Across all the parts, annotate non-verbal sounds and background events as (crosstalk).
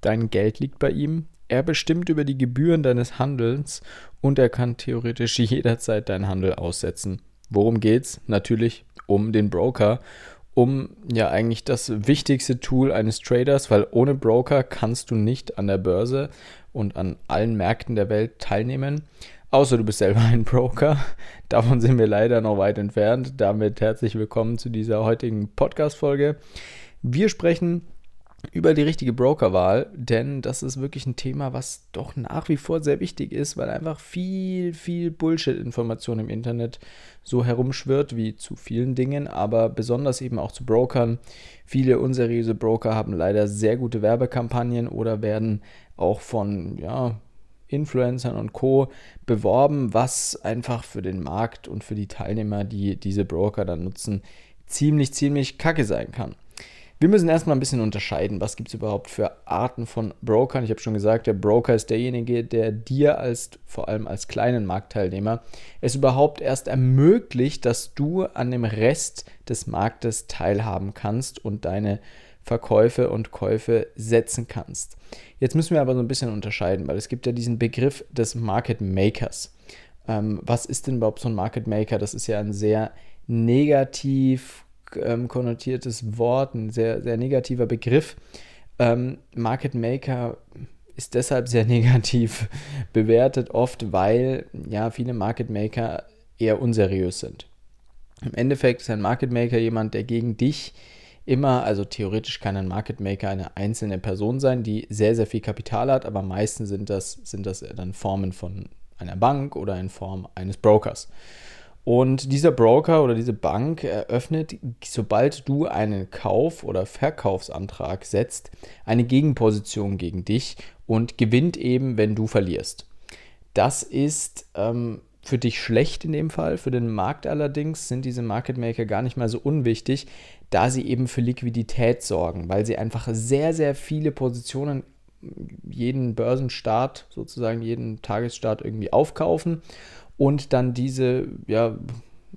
Dein Geld liegt bei ihm. Er bestimmt über die Gebühren deines Handelns und er kann theoretisch (laughs) jederzeit deinen Handel aussetzen. Worum geht's? Natürlich um den Broker, um ja eigentlich das wichtigste Tool eines Traders, weil ohne Broker kannst du nicht an der Börse und an allen Märkten der Welt teilnehmen. Außer du bist selber (laughs) ein Broker. Davon sind wir leider noch weit entfernt. Damit herzlich willkommen zu dieser heutigen Podcast-Folge. Wir sprechen über die richtige Brokerwahl, denn das ist wirklich ein Thema, was doch nach wie vor sehr wichtig ist, weil einfach viel, viel Bullshit-Information im Internet so herumschwirrt wie zu vielen Dingen, aber besonders eben auch zu Brokern. Viele unseriöse Broker haben leider sehr gute Werbekampagnen oder werden auch von ja, Influencern und Co. beworben, was einfach für den Markt und für die Teilnehmer, die diese Broker dann nutzen, ziemlich, ziemlich kacke sein kann. Wir müssen erstmal ein bisschen unterscheiden, was gibt es überhaupt für Arten von Brokern. Ich habe schon gesagt, der Broker ist derjenige, der dir als vor allem als kleinen Marktteilnehmer es überhaupt erst ermöglicht, dass du an dem Rest des Marktes teilhaben kannst und deine Verkäufe und Käufe setzen kannst. Jetzt müssen wir aber so ein bisschen unterscheiden, weil es gibt ja diesen Begriff des Market Makers. Ähm, was ist denn überhaupt so ein Market Maker? Das ist ja ein sehr negativ ähm, konnotiertes Wort, ein sehr, sehr negativer Begriff. Ähm, Market Maker ist deshalb sehr (laughs) negativ bewertet, oft weil ja viele Market Maker eher unseriös sind. Im Endeffekt ist ein Market Maker jemand, der gegen dich immer, also theoretisch kann ein Market Maker eine einzelne Person sein, die sehr, sehr viel Kapital hat, aber meistens sind das, sind das dann Formen von einer Bank oder in Form eines Brokers. Und dieser Broker oder diese Bank eröffnet, sobald du einen Kauf- oder Verkaufsantrag setzt, eine Gegenposition gegen dich und gewinnt eben, wenn du verlierst. Das ist ähm, für dich schlecht in dem Fall. Für den Markt allerdings sind diese Market Maker gar nicht mal so unwichtig, da sie eben für Liquidität sorgen, weil sie einfach sehr, sehr viele Positionen jeden Börsenstart, sozusagen jeden Tagesstart irgendwie aufkaufen und dann diese ja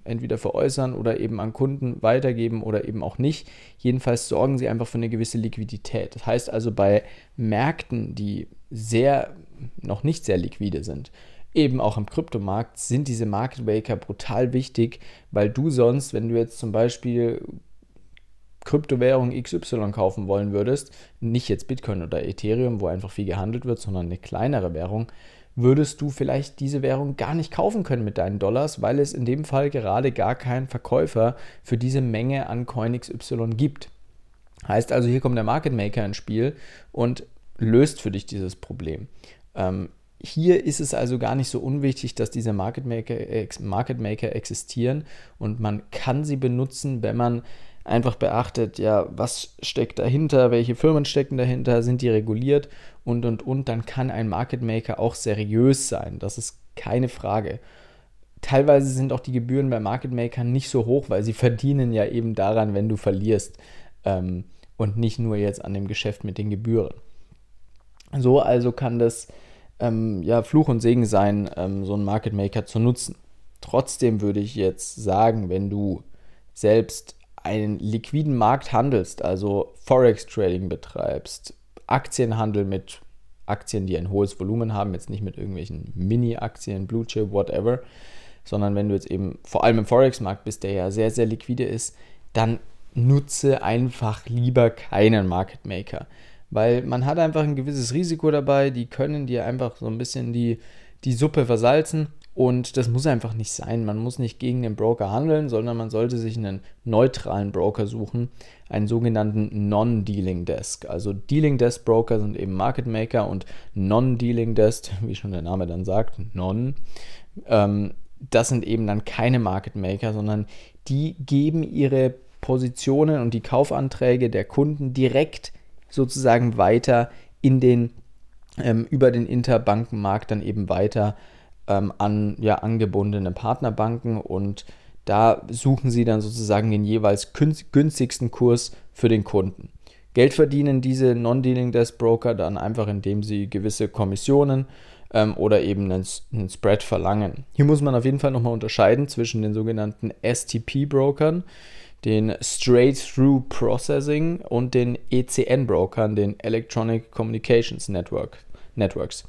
entweder veräußern oder eben an Kunden weitergeben oder eben auch nicht. Jedenfalls sorgen sie einfach für eine gewisse Liquidität. Das heißt also bei Märkten, die sehr noch nicht sehr liquide sind, eben auch im Kryptomarkt sind diese Market Maker brutal wichtig, weil du sonst, wenn du jetzt zum Beispiel Kryptowährung XY kaufen wollen würdest, nicht jetzt Bitcoin oder Ethereum, wo einfach viel gehandelt wird, sondern eine kleinere Währung, würdest du vielleicht diese Währung gar nicht kaufen können mit deinen Dollars, weil es in dem Fall gerade gar keinen Verkäufer für diese Menge an Coin XY gibt. Heißt also, hier kommt der Market Maker ins Spiel und löst für dich dieses Problem. Ähm, hier ist es also gar nicht so unwichtig, dass diese Market Maker, Market Maker existieren und man kann sie benutzen, wenn man einfach beachtet, ja, was steckt dahinter, welche Firmen stecken dahinter, sind die reguliert und und und, dann kann ein Market Maker auch seriös sein. Das ist keine Frage. Teilweise sind auch die Gebühren bei Market Makern nicht so hoch, weil sie verdienen ja eben daran, wenn du verlierst ähm, und nicht nur jetzt an dem Geschäft mit den Gebühren. So also kann das ähm, ja Fluch und Segen sein, ähm, so einen Market Maker zu nutzen. Trotzdem würde ich jetzt sagen, wenn du selbst einen liquiden Markt handelst, also Forex Trading betreibst, Aktienhandel mit Aktien, die ein hohes Volumen haben, jetzt nicht mit irgendwelchen Mini-Aktien, Blue Chip, whatever, sondern wenn du jetzt eben vor allem im Forex-Markt bist, der ja sehr, sehr liquide ist, dann nutze einfach lieber keinen Market Maker, weil man hat einfach ein gewisses Risiko dabei, die können dir einfach so ein bisschen die, die Suppe versalzen und das muss einfach nicht sein. Man muss nicht gegen den Broker handeln, sondern man sollte sich einen neutralen Broker suchen, einen sogenannten Non-Dealing Desk. Also Dealing Desk Broker sind eben Market Maker und Non-Dealing Desk, (laughs) wie schon der Name dann sagt, Non, ähm, das sind eben dann keine Market Maker, sondern die geben ihre Positionen und die Kaufanträge der Kunden direkt sozusagen weiter in den ähm, über den Interbankenmarkt dann eben weiter ähm, an ja, angebundene Partnerbanken und da suchen sie dann sozusagen den jeweils günstigsten Kurs für den Kunden. Geld verdienen diese Non-Dealing Desk Broker dann einfach, indem sie gewisse Kommissionen ähm, oder eben einen, einen, Spread verlangen. Hier muss man auf jeden Fall nochmal unterscheiden zwischen den sogenannten STP-Brokern, den Straight-Through Processing und den ECN-Brokern, den Electronic Communications Network, Networks.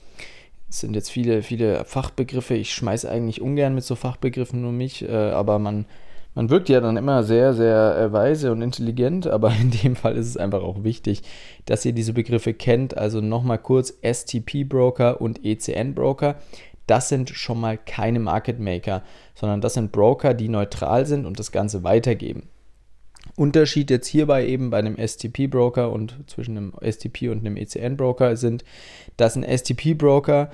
Es sind jetzt viele, viele Fachbegriffe. Ich schmeiße eigentlich ungern mit so Fachbegriffen nur mich, äh, aber man, man wirkt ja dann immer sehr, sehr äh, weise und intelligent, aber (laughs) in dem Fall ist es einfach auch wichtig, dass ihr diese Begriffe kennt. Also nochmal kurz STP-Broker und ECN-Broker. Das sind schon mal keine Market Maker, sondern das sind Broker, die neutral sind und das Ganze weitergeben. Unterschied jetzt hierbei eben bei einem STP-Broker und zwischen einem STP und einem ECN-Broker sind, dass ein STP-Broker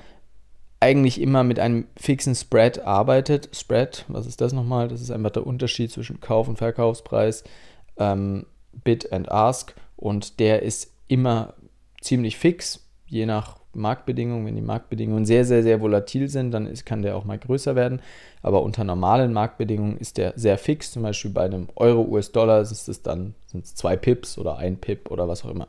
eigentlich immer mit einem fixen Spread arbeitet. Spread, was ist das nochmal? Das ist einfach der Unterschied zwischen Kauf- und Verkaufspreis, ähm, Bid and Ask und der ist immer ziemlich fix, je nach Marktbedingungen, wenn die Marktbedingungen sehr, sehr, sehr volatil sind, dann ist, kann der auch mal größer werden. Aber unter normalen Marktbedingungen ist der sehr fix. Zum Beispiel bei einem Euro-US-Dollar ist es dann sind es zwei Pips oder ein Pip oder was auch immer.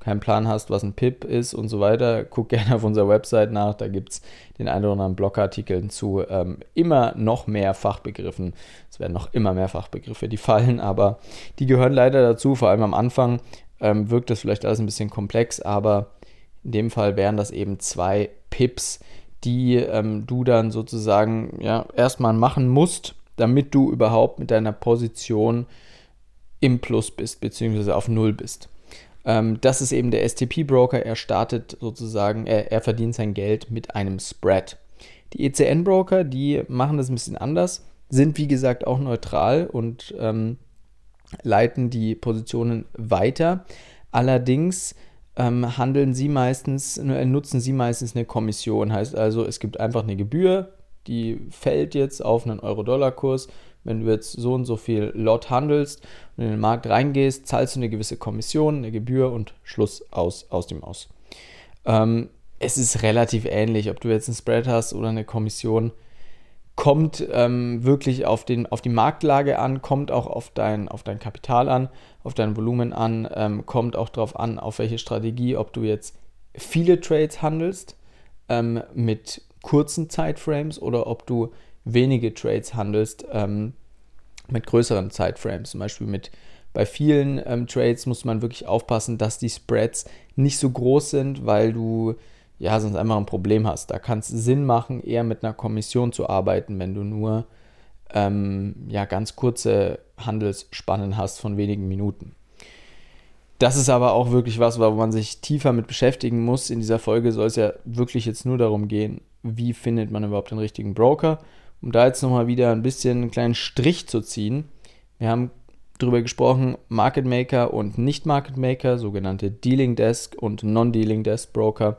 Keinen Plan hast, was ein Pip ist und so weiter, guck (laughs) gerne auf unserer Website nach. Da gibt es den einen oder anderen Blogartikel zu ähm, immer noch mehr Fachbegriffen. Es werden noch immer mehr Fachbegriffe, die fallen, aber die gehören leider dazu. Vor allem am Anfang ähm, wirkt das vielleicht alles ein bisschen komplex, aber in dem Fall wären das eben zwei Pips, die ähm, du dann sozusagen ja, erstmal machen musst, damit du überhaupt mit deiner Position im Plus bist, beziehungsweise auf Null bist. Ähm, das ist eben der STP-Broker. Er startet sozusagen, er, er verdient sein Geld mit einem Spread. Die ECN-Broker, die machen das ein bisschen anders, sind wie gesagt auch neutral und ähm, leiten die Positionen weiter. Allerdings ähm, handeln sie meistens, äh, nutzen sie meistens eine Kommission. Heißt also, es gibt einfach eine Gebühr, die fällt jetzt auf einen Euro-Dollar-Kurs. Wenn du jetzt so und so viel Lot handelst und in den Markt reingehst, zahlst du eine gewisse Kommission, eine Gebühr und Schluss aus, aus dem Aus. Ähm, es ist relativ ähnlich, ob du jetzt einen Spread hast oder eine Kommission kommt ähm, wirklich auf, den, auf die Marktlage an, kommt auch auf dein, auf dein Kapital an, auf dein Volumen an, ähm, kommt auch darauf an, auf welche Strategie, ob du jetzt viele Trades handelst ähm, mit kurzen Zeitframes oder ob du wenige Trades handelst ähm, mit größeren Zeitframes. Zum Beispiel mit bei vielen ähm, Trades muss man wirklich aufpassen, dass die Spreads nicht so groß sind, weil du ja, sonst einfach ein Problem hast. Da kann es Sinn machen, eher mit einer Kommission zu arbeiten, wenn du nur ähm, ja, ganz kurze Handelsspannen hast von wenigen Minuten. Das ist aber auch wirklich was, wo man sich tiefer mit beschäftigen muss. In dieser Folge soll es ja wirklich jetzt nur darum gehen, wie findet man überhaupt den richtigen Broker. Um da jetzt nochmal wieder ein bisschen einen kleinen Strich zu ziehen. Wir haben darüber gesprochen, Market Maker und Nicht-Market Maker, sogenannte Dealing Desk und Non-Dealing Desk Broker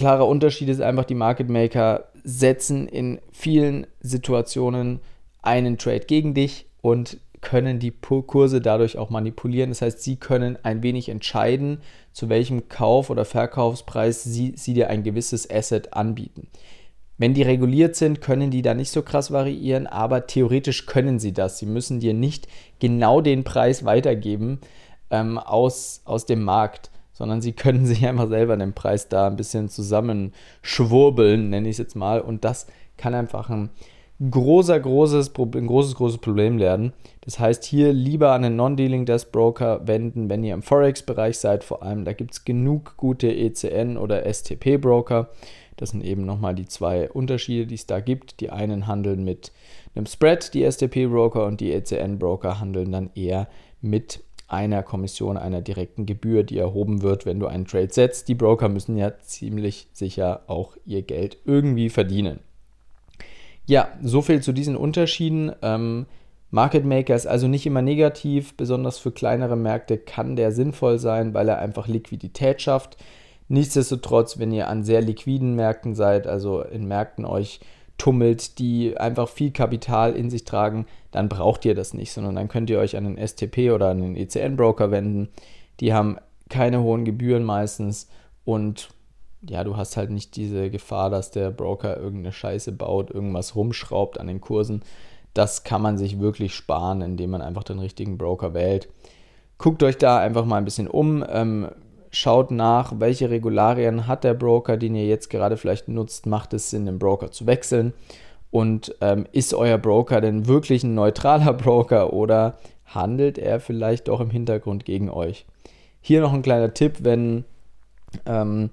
klarer Unterschied ist einfach, die Market Maker setzen in vielen Situationen einen Trade gegen dich und können die Kurse dadurch auch manipulieren. Das heißt, sie können ein wenig entscheiden, zu welchem Kauf- oder Verkaufspreis sie, sie dir ein gewisses Asset anbieten. Wenn die reguliert sind, können die da nicht so krass variieren, aber theoretisch können sie das. Sie müssen dir nicht genau den Preis weitergeben ähm, aus, aus dem Markt sondern sie (laughs) können sich einfach selber den Preis da ein bisschen zusammenschwurbeln, nenne ich es jetzt mal. Und das kann einfach ein großer, großes, ein großes, großes Problem werden. Das heißt, hier lieber an einen Non-Dealing Desk Broker wenden, wenn ihr im Forex-Bereich seid. Vor allem, da gibt es genug gute ECN oder STP-Broker. Das sind eben nochmal die zwei Unterschiede, die es da gibt. Die einen handeln mit einem Spread, die STP-Broker, und die ECN-Broker handeln dann eher mit einer Kommission, einer direkten Gebühr, die erhoben wird, wenn du einen Trade setzt. Die Broker müssen ja ziemlich sicher auch ihr Geld irgendwie verdienen. Ja, so viel zu diesen Unterschieden. Ähm, Market Maker ist also nicht immer negativ, besonders für kleinere Märkte kann der sinnvoll sein, weil er einfach Liquidität schafft. Nichtsdestotrotz, wenn ihr an sehr liquiden Märkten seid, also in Märkten euch tummelt, die einfach viel Kapital in sich tragen, dann braucht ihr das nicht, sondern dann könnt ihr euch an den STP oder an den ECN-Broker wenden. Die haben keine hohen Gebühren meistens und ja, du hast halt nicht diese Gefahr, dass der Broker irgendeine Scheiße baut, irgendwas rumschraubt an den Kursen. Das kann man sich wirklich sparen, indem man einfach den richtigen Broker wählt. Guckt euch da einfach mal ein bisschen um. Ähm, schaut nach, welche Regularien hat der Broker, den ihr jetzt gerade vielleicht nutzt, macht es Sinn, den Broker zu wechseln. Und ähm, ist euer Broker denn wirklich ein neutraler (laughs) Broker oder handelt er vielleicht doch im Hintergrund gegen euch? Hier noch ein kleiner Tipp, wenn ähm,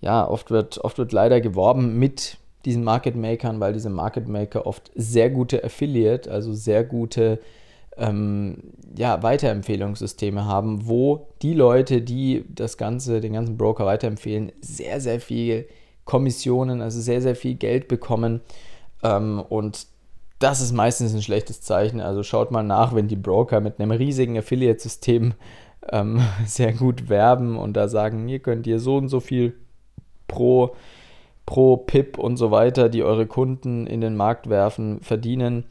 ja, oft wird, oft wird leider geworben mit diesen Market Makern, weil diese Market Maker oft sehr gute Affiliate, also sehr gute ähm, ja, Weiterempfehlungssysteme haben, wo die Leute, die das Ganze, den ganzen Broker weiterempfehlen, sehr, sehr viel Kommissionen, also sehr, sehr viel Geld bekommen. Ähm, und das ist meistens ein schlechtes Zeichen. Also schaut mal nach, wenn die Broker mit einem riesigen Affiliate-System ähm, (laughs) sehr gut werben und da sagen, hier könnt ihr so und so viel pro, pro PIP und so weiter, die eure Kunden in den Markt werfen, verdienen.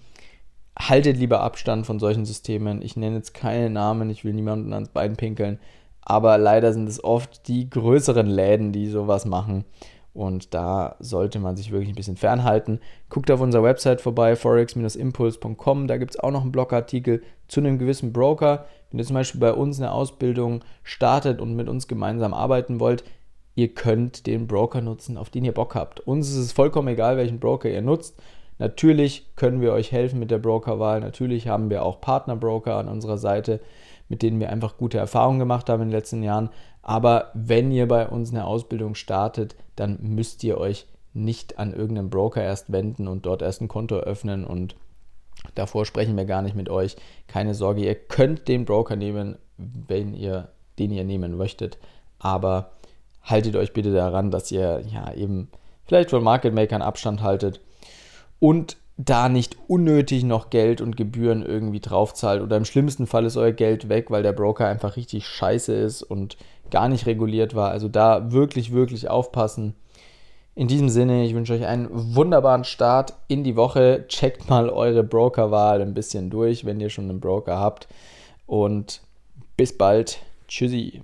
Haltet lieber Abstand von solchen Systemen. Ich nenne jetzt keine Namen, ich will niemanden ans Bein pinkeln, aber leider sind es oft die größeren Läden, die sowas machen. Und da sollte man sich wirklich ein bisschen fernhalten. Guckt auf unserer Website vorbei, forex-impuls.com. Da gibt es auch noch einen Blogartikel zu einem gewissen Broker. Wenn ihr zum Beispiel bei uns eine Ausbildung startet und mit uns gemeinsam arbeiten wollt, ihr könnt den Broker nutzen, auf den ihr Bock habt. Uns ist es vollkommen egal, welchen Broker ihr nutzt. Natürlich können wir euch helfen mit der Brokerwahl. Natürlich haben wir auch Partnerbroker an unserer Seite, mit denen wir einfach gute Erfahrungen gemacht haben in den letzten Jahren. Aber wenn ihr bei uns eine Ausbildung startet, dann müsst ihr euch nicht an irgendeinen Broker erst wenden und dort erst ein Konto öffnen und davor sprechen wir gar nicht mit euch. Keine Sorge, ihr könnt den Broker nehmen, wenn ihr den ihr nehmen möchtet, aber haltet euch bitte daran, dass ihr ja eben vielleicht von Market Makern Abstand haltet und da nicht unnötig noch Geld und Gebühren irgendwie draufzahlt oder im schlimmsten Fall ist euer Geld weg, weil der Broker einfach richtig scheiße ist und gar nicht reguliert war. Also da wirklich, wirklich aufpassen. In diesem Sinne, ich wünsche euch einen wunderbaren Start in die Woche. Checkt mal eure Brokerwahl ein bisschen durch, wenn ihr schon einen Broker habt. Und bis bald. Tschüssi.